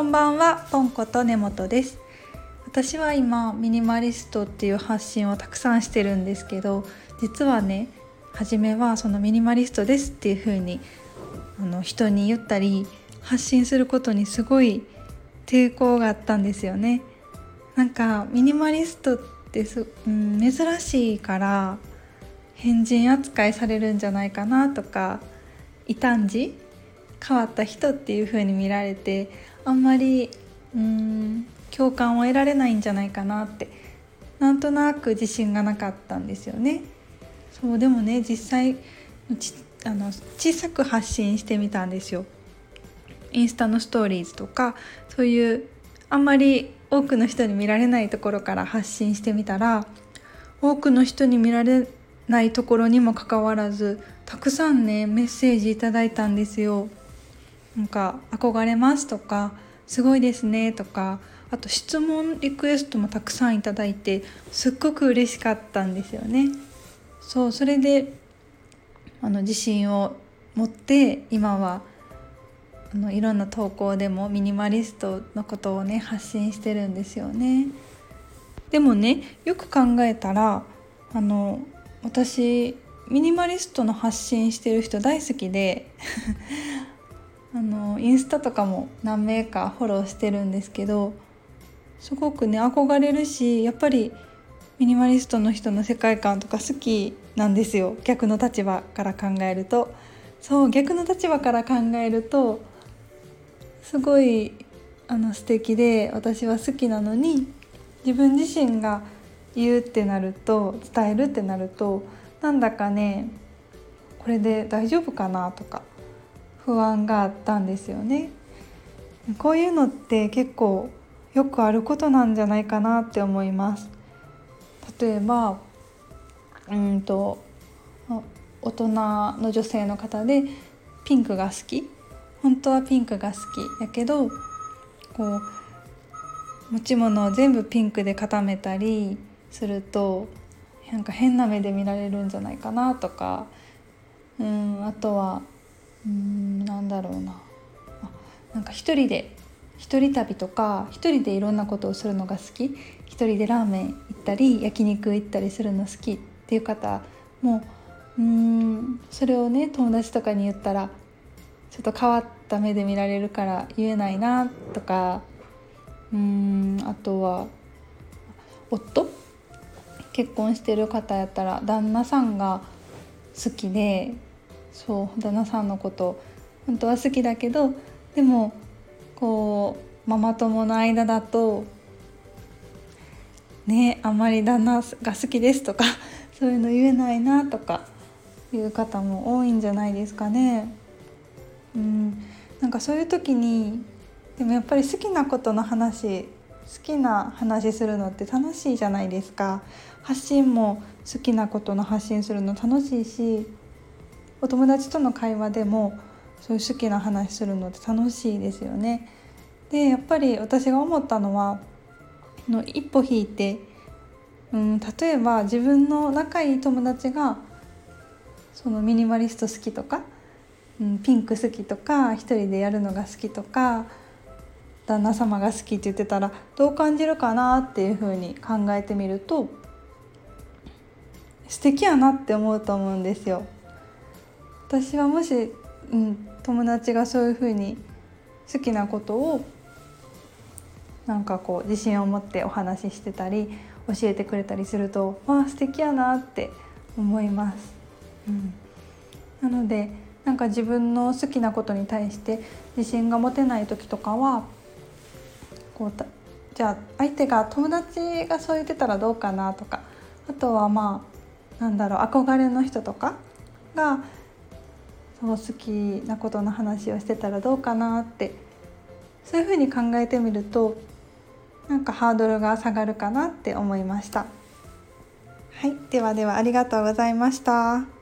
こんばんはポンコと根本です。私は今ミニマリストっていう発信をたくさんしてるんですけど実はね初めはそのミニマリストですっていう風にあの人に言ったり発信することにすごい抵抗があったんですよね。なんかミニマリストってす、うん、珍しいから変人扱いされるんじゃないかなとか異端児変わった人っていう風に見られてあんまりうん共感を得られないんじゃないかなってなんとなく自信がなかったんですよね。そうでもね実際あの小さく発信してみたんですよ。インスタのストーリーズとかそういうあんまり多くの人に見られないところから発信してみたら多くの人に見られないところにもかかわらずたくさんねメッセージいただいたんですよ。なんか憧れますとかすごいですねとかあと質問リクエストもたくさんいただいてすっごく嬉しかったんですよね。そうそれであの自信を持って今はあのいろんな投稿でもミニマリストのことをね発信してるんですよね。でもねよく考えたらあの私ミニマリストの発信してる人大好きであのインスタとかも何名かフォローしてるんですけどすごくね憧れるしやっぱりミニマリストの人の世界観とか好きなんですよ。逆の立場から考えると。そう逆の立場から考えるとすごいあの素敵で私は好きなのに自分自身が言うってなると伝えるってなるとなんだかねこれで大丈夫かなとか。不安があったんですよね。こういうのって結構よくあることなんじゃないかなって思います。例えばうんと大人の女性の方でピンクが好き本当はピンクが好きやけどこう持ち物を全部ピンクで固めたりするとなんか変な目で見られるんじゃないかなとかうんあとはうんなんだろうな。あなんか一人で一人旅とか一人でいろんなことをするのが好き。一人でラーメン行ったり焼肉行ったりするの好き。っていう方もうんそれをね友達とかに言ったらちょっと変わった目で見られるから言えないなとかうんあとは夫？結婚してる方やったら旦那さんが好きでそう旦那さんのこと本当は好きだけどでもこうママ友の間だとねあんまり旦那が好きですとか そういうの言えないなとかいう方も多いんじゃないですかね。うんなんかそういう時にでもやっぱり好きなことの話好きな話するのって楽しいじゃないですか発信も好きなことの発信するの楽しいしお友達との会話でもそういう好きな話するのって楽しいですよね。でやっぱり私が思ったのはの一歩引いて、うん、例えば自分の仲いい友達がそのミニマリスト好きとか、うん、ピンク好きとか一人でやるのが好きとか旦那様が好きって言ってたらどう感じるかなっていうふうに考えてみると素敵やなって思うと思うんですよ。私はもし、うん、友達がそういうふうに好きなことをなんかこう自信を持ってお話ししてたり教えてくれたりするとわあ素敵やなって思います。うん、なのでなんか自分の好きなことに対して自信が持てない時とかはこうじゃあ相手が友達がそう言ってたらどうかなとかあとはまあなんだろう憧れの人とかがその好きなことの話をしてたらどうかなってそういうふうに考えてみるとなんかハードルが下がるかなって思いました。はい、ではではありがとうございました。